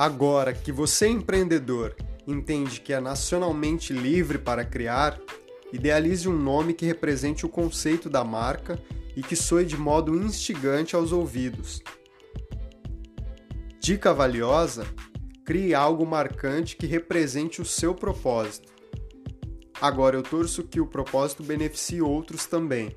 Agora que você, empreendedor, entende que é nacionalmente livre para criar, idealize um nome que represente o conceito da marca e que soe de modo instigante aos ouvidos. Dica valiosa: crie algo marcante que represente o seu propósito. Agora eu torço que o propósito beneficie outros também.